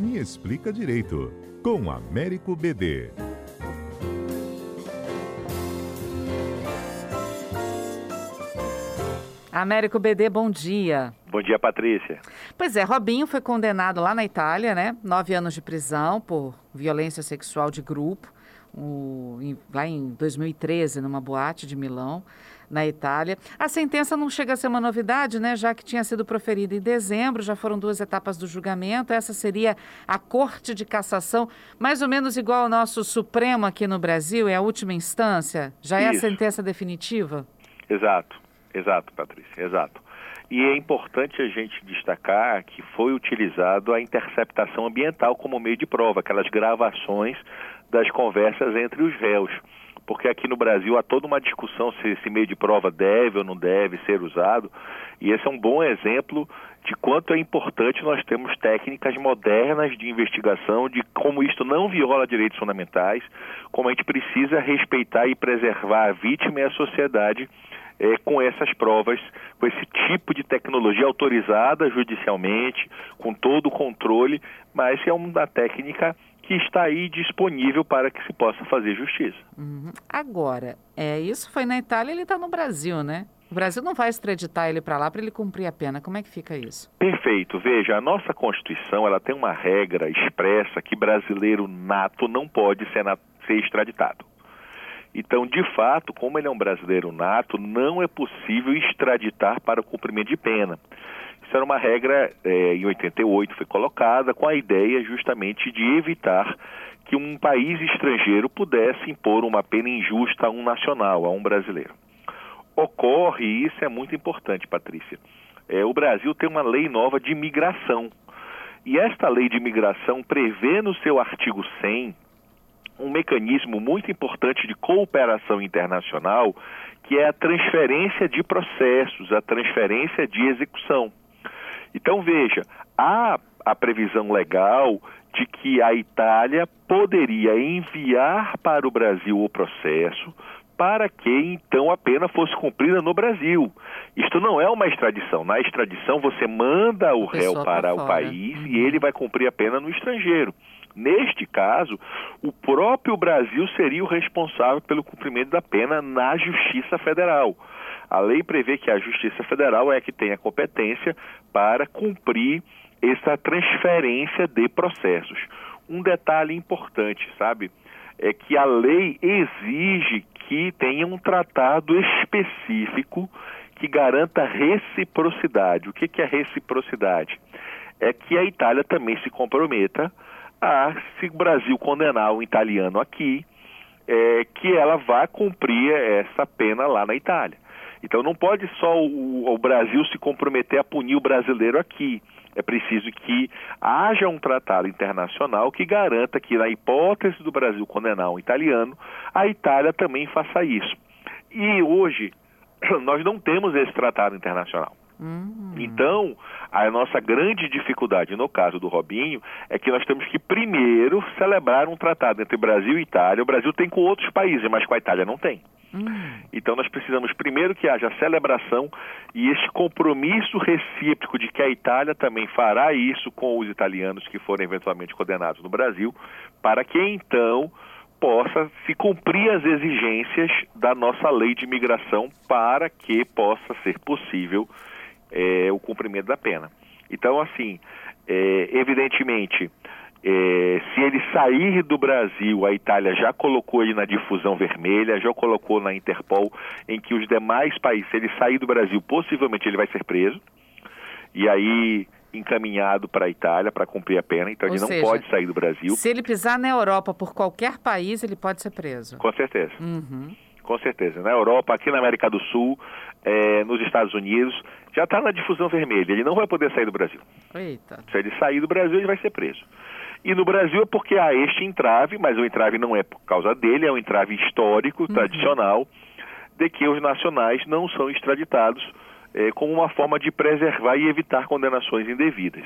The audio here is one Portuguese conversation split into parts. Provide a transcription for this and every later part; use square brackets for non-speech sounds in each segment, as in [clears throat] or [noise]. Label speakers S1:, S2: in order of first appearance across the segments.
S1: Me Explica Direito, com Américo BD.
S2: Américo BD, bom dia.
S3: Bom dia, Patrícia.
S2: Pois é, Robinho foi condenado lá na Itália, né? Nove anos de prisão por violência sexual de grupo, o, em, lá em 2013, numa boate de Milão, na Itália. A sentença não chega a ser uma novidade, né? Já que tinha sido proferida em dezembro, já foram duas etapas do julgamento. Essa seria a Corte de Cassação, mais ou menos igual ao nosso Supremo aqui no Brasil, é a última instância? Já é
S3: Isso.
S2: a sentença definitiva?
S3: Exato. Exato, Patrícia, exato. E é importante a gente destacar que foi utilizado a interceptação ambiental como meio de prova, aquelas gravações das conversas entre os réus. Porque aqui no Brasil há toda uma discussão se esse meio de prova deve ou não deve ser usado, e esse é um bom exemplo de quanto é importante nós termos técnicas modernas de investigação, de como isto não viola direitos fundamentais, como a gente precisa respeitar e preservar a vítima e a sociedade é, com essas provas, com esse tipo de tecnologia autorizada judicialmente, com todo o controle, mas é uma técnica que está aí disponível para que se possa fazer justiça.
S2: Uhum. Agora, é, isso foi na Itália, ele está no Brasil, né? O Brasil não vai extraditar ele para lá para ele cumprir a pena. Como é que fica isso?
S3: Perfeito. Veja, a nossa Constituição ela tem uma regra expressa que brasileiro nato não pode ser, ser extraditado. Então, de fato, como ele é um brasileiro nato, não é possível extraditar para o cumprimento de pena. Isso era uma regra é, em 88, foi colocada com a ideia justamente de evitar que um país estrangeiro pudesse impor uma pena injusta a um nacional, a um brasileiro. Ocorre, e isso é muito importante, Patrícia, é, o Brasil tem uma lei nova de imigração. E esta lei de imigração prevê no seu artigo 100 um mecanismo muito importante de cooperação internacional, que é a transferência de processos, a transferência de execução. Então, veja, há a previsão legal de que a Itália poderia enviar para o Brasil o processo para que então a pena fosse cumprida no Brasil. Isto não é uma extradição. Na extradição você manda o réu para o país uhum. e ele vai cumprir a pena no estrangeiro. Neste caso, o próprio Brasil seria o responsável pelo cumprimento da pena na Justiça Federal. A lei prevê que a Justiça Federal é que tem a competência para cumprir essa transferência de processos. Um detalhe importante, sabe, é que a lei exige que tenha um tratado específico que garanta reciprocidade. O que é reciprocidade? É que a Itália também se comprometa a, se o Brasil condenar um italiano aqui, é, que ela vá cumprir essa pena lá na Itália. Então não pode só o, o, Brasil se comprometer a punir o brasileiro aqui. É preciso que haja um tratado internacional que garanta que, na hipótese do Brasil condenar um italiano, a Itália também faça isso. E hoje [clears throat] nós não temos esse tratado internacional. Uhum. Então, a nossa grande dificuldade no caso do Robinho é que nós temos que primeiro celebrar um tratado entre Brasil e Itália. O Brasil tem com outros países, mas com a Itália não tem. Uhum. Então nós precisamos primeiro que haja celebração e esse compromisso recíproco de que a Itália também fará isso com os italianos que forem eventualmente condenados no Brasil, para que então possa se cumprir as exigências da nossa lei de imigração para que possa ser possível é, o cumprimento da pena. Então, assim, é, evidentemente, é, se ele sair do Brasil, a Itália já colocou ele na difusão vermelha, já colocou na Interpol, em que os demais países, se ele sair do Brasil, possivelmente ele vai ser preso, e aí encaminhado para a Itália para cumprir a pena, então Ou ele seja, não pode sair do Brasil.
S2: Se ele pisar na Europa por qualquer país, ele pode ser preso.
S3: Com certeza. Uhum. Com certeza. Na Europa, aqui na América do Sul, é, nos Estados Unidos, já está na difusão vermelha. Ele não vai poder sair do Brasil.
S2: Eita.
S3: Se ele sair do Brasil, ele vai ser preso. E no Brasil é porque há este entrave, mas o entrave não é por causa dele, é um entrave histórico, uhum. tradicional, de que os nacionais não são extraditados é, como uma forma de preservar e evitar condenações indevidas.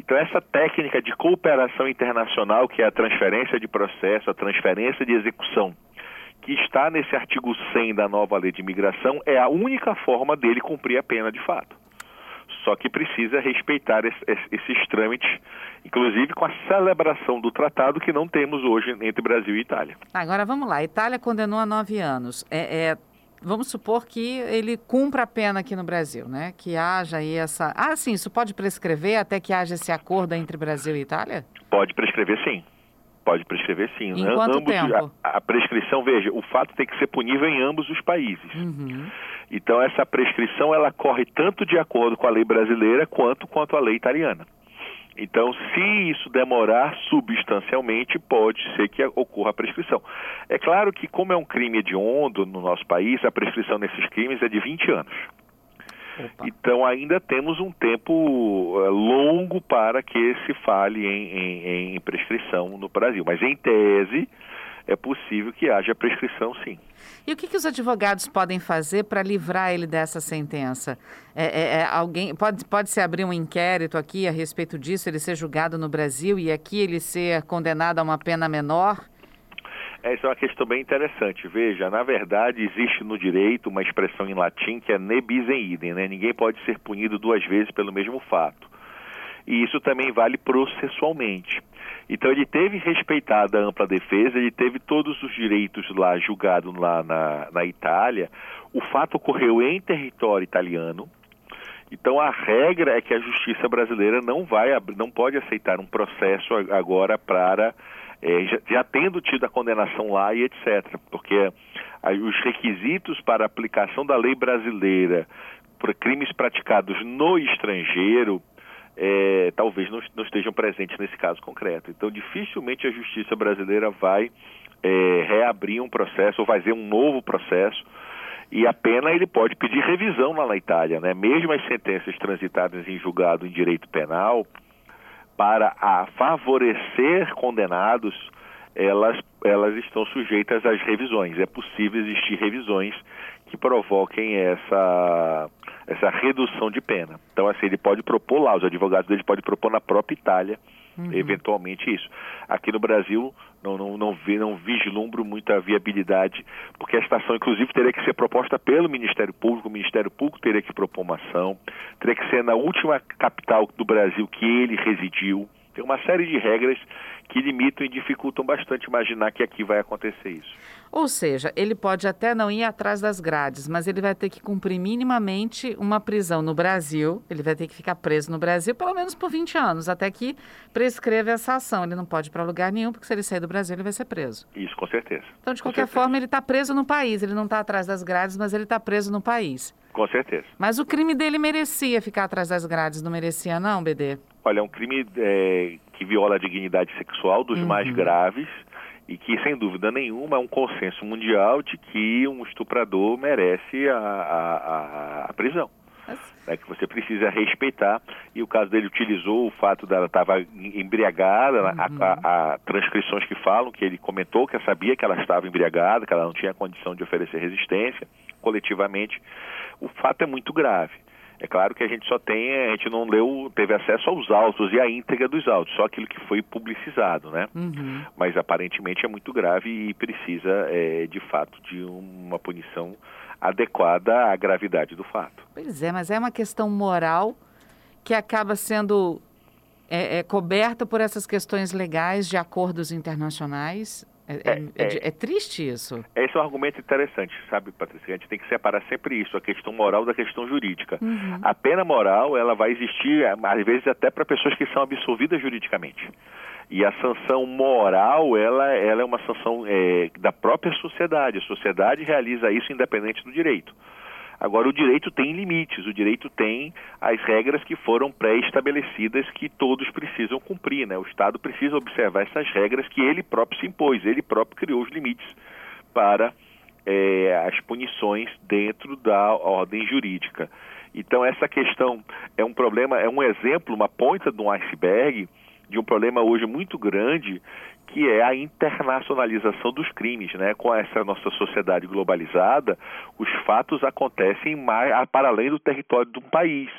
S3: Então, essa técnica de cooperação internacional, que é a transferência de processo, a transferência de execução, que está nesse artigo 100 da nova lei de imigração, é a única forma dele cumprir a pena de fato. Só que precisa respeitar esses trâmites, inclusive com a celebração do tratado que não temos hoje entre Brasil e Itália.
S2: Agora vamos lá. A Itália condenou a nove anos. É, é, vamos supor que ele cumpra a pena aqui no Brasil, né? Que haja aí essa. Ah, sim, isso pode prescrever até que haja esse acordo entre Brasil e Itália?
S3: Pode prescrever, sim. Pode prescrever sim.
S2: Em quanto ambos, tempo?
S3: A, a, prescrição, veja, o fato tem que ser punível em ambos os países.
S2: Uhum.
S3: Então essa prescrição ela corre tanto de acordo com a lei brasileira quanto quanto a lei italiana. Então, se isso demorar substancialmente, pode ser que ocorra a prescrição. É claro que, como é um crime hediondo no nosso país, a prescrição nesses crimes é de 20 anos. Opa. Então ainda temos um tempo uh, longo para que se fale em, em, em prescrição no Brasil. Mas em tese é possível que haja prescrição sim.
S2: E o que, que os advogados podem fazer para livrar ele dessa sentença? É, é, é, alguém pode, pode se abrir um inquérito aqui a respeito disso, ele ser julgado no Brasil e aqui ele ser condenado a uma pena menor?
S3: Essa é uma questão bem interessante. Veja, na verdade, existe no direito uma expressão em latim que é ne bis in idem, né? Ninguém pode ser punido duas vezes pelo mesmo fato. E isso também vale processualmente. Então ele teve respeitada a ampla defesa, ele teve todos os direitos lá julgado lá na, na Itália. O fato ocorreu em território italiano. Então a regra é que a justiça brasileira não vai não pode aceitar um processo agora para é, já, já, tendo tido a condenação lá e etc. Porque aí, os requisitos para aplicação da lei brasileira por crimes praticados no estrangeiro é, talvez não, não, estejam presentes nesse caso concreto. Então, dificilmente a justiça brasileira vai é, reabrir um processo ou fazer um novo processo. E a pena ele pode pedir revisão lá na Itália, né? Mesmo as sentenças transitadas em julgado em direito penal, para a favorecer condenados, elas, elas estão sujeitas às revisões. É possível existir revisões que provoquem essa, essa redução de pena. Então, assim, ele pode propor lá, os advogados dele podem propor na própria Itália, uhum. eventualmente isso. Aqui no Brasil, não, não, não, vi, não vislumbro muita viabilidade, porque a estação, inclusive, teria que ser proposta pelo Ministério Público, o Ministério Público teria que propor uma ação, teria que ser na última capital do Brasil que ele residiu. Tem uma série de regras que limitam e dificultam bastante imaginar que aqui vai acontecer isso.
S2: Ou seja, ele pode até não ir atrás das grades, mas ele vai ter que cumprir minimamente uma prisão no Brasil. Ele vai ter que ficar preso no Brasil pelo menos por 20 anos, até que prescreva essa ação. Ele não pode ir para lugar nenhum, porque se ele sair do Brasil, ele vai ser preso.
S3: Isso, com certeza.
S2: Então, de qualquer forma, ele está preso no país. Ele não está atrás das grades, mas ele está preso no país.
S3: Com certeza.
S2: Mas o crime dele merecia ficar atrás das grades, não merecia, não, BD?
S3: Olha, é um crime é, que viola a dignidade sexual dos uhum. mais graves e que, sem dúvida nenhuma, é um consenso mundial de que um estuprador merece a, a, a prisão. Né, que você precisa respeitar. E o caso dele utilizou o fato dela estava embriagada, uhum. a, a, transcrições que falam que ele comentou que sabia que ela estava embriagada, que ela não tinha condição de oferecer resistência coletivamente. O fato é muito grave. É claro que a gente só tem, a gente não leu, teve acesso aos autos e à íntegra dos autos, só aquilo que foi publicizado, né?
S2: Uhum.
S3: Mas aparentemente é muito grave e precisa, é, de fato, de uma punição adequada à gravidade do fato.
S2: Pois é, mas é uma questão moral que acaba sendo é, é, coberta por essas questões legais de acordos internacionais. É, é, é, é, é, triste isso.
S3: Esse é um argumento interessante, sabe, Patrícia? A gente tem que separar sempre isso, a questão moral da questão jurídica.
S2: Uhum.
S3: A pena moral, ela vai existir, às vezes, até para pessoas que são absolvidas juridicamente. E a sanção moral, ela, ela é uma sanção é, da própria sociedade. A sociedade realiza isso independente do direito. Agora, o direito tem limites, o direito tem as regras que foram pré-estabelecidas que todos precisam cumprir. Né? O Estado precisa observar essas regras que ele próprio se impôs, ele próprio criou os limites para é, as punições dentro da ordem jurídica. Então, essa questão é um problema, é um exemplo, uma ponta de um iceberg de um problema hoje muito grande que é a internacionalização dos crimes, né? Com essa nossa sociedade globalizada, os fatos acontecem mais para além do território de um país.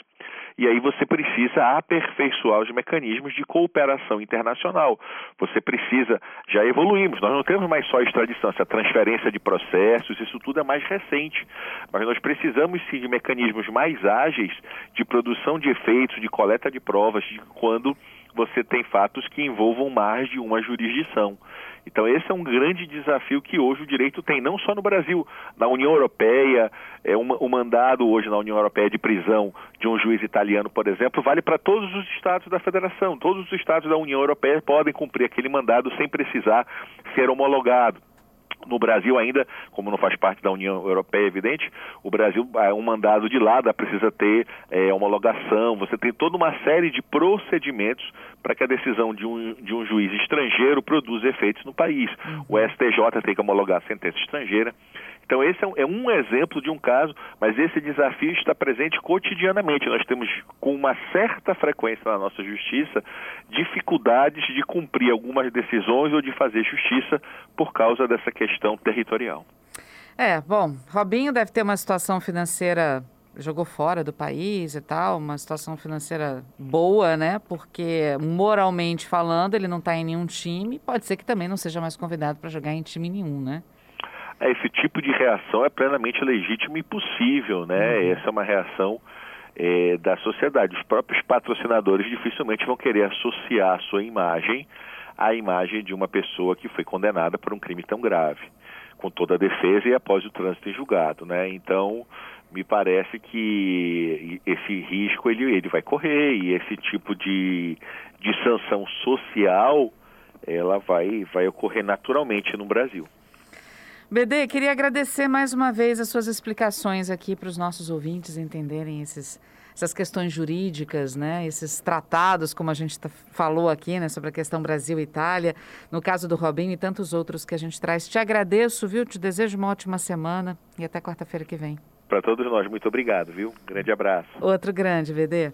S3: e aí você precisa aperfeiçoar os mecanismos de cooperação internacional. Você precisa, já evoluímos, nós não temos mais só extradição, essa transferência de processos, isso tudo é mais recente, mas nós precisamos sim de mecanismos mais ágeis de produção de efeitos, de coleta de provas, de quando você tem fatos que envolvam mais de uma jurisdição. Então, esse é um grande desafio que hoje o direito tem, não só no Brasil, na União Europeia. É um, o mandado hoje na União Europeia de prisão de um juiz italiano, por exemplo, vale para todos os estados da federação. Todos os estados da União Europeia podem cumprir aquele mandado sem precisar ser homologado. No Brasil ainda, como não faz parte da União Europeia, é evidente, o Brasil, é um mandado de lá, precisa ter é, homologação, você tem toda uma série de procedimentos para que a decisão de um, de um juiz estrangeiro produza efeitos no país. Uhum. O STJ tem que homologar a sentença estrangeira. Então, esse é um, é um, exemplo de um caso, mas esse desafio está presente cotidianamente. Nós temos, com uma certa frequência na nossa justiça, dificuldades de cumprir algumas decisões ou de fazer justiça por causa dessa questão territorial.
S2: É, bom, Robinho deve ter uma situação financeira jogou fora do país e tal, uma situação financeira boa, né? Porque moralmente falando, ele não está em nenhum time, pode ser que também não seja mais convidado para jogar em time nenhum, né?
S3: É, esse tipo de reação é plenamente legítimo e possível, né? Uhum. Essa é uma reação é, da sociedade. Os próprios patrocinadores dificilmente vão querer associar a sua imagem à imagem de uma pessoa que foi condenada por um crime tão grave, com toda a defesa e após o trânsito em julgado, né? Então, me parece que esse risco ele, ele vai correr e esse tipo de, de sanção social ela vai, vai ocorrer naturalmente no Brasil.
S2: BD, queria agradecer mais uma vez as suas explicações aqui para os nossos ouvintes entenderem esses, essas questões jurídicas, né? Esses tratados, como a gente tá, falou aqui, né? Sobre a questão Brasil-Itália, no caso do Robinho e tantos outros que a gente traz. Te agradeço, viu? Te desejo uma ótima semana e até quarta-feira que vem.
S3: Para todos nós, muito obrigado, viu? Grande abraço.
S2: Outro grande, BD.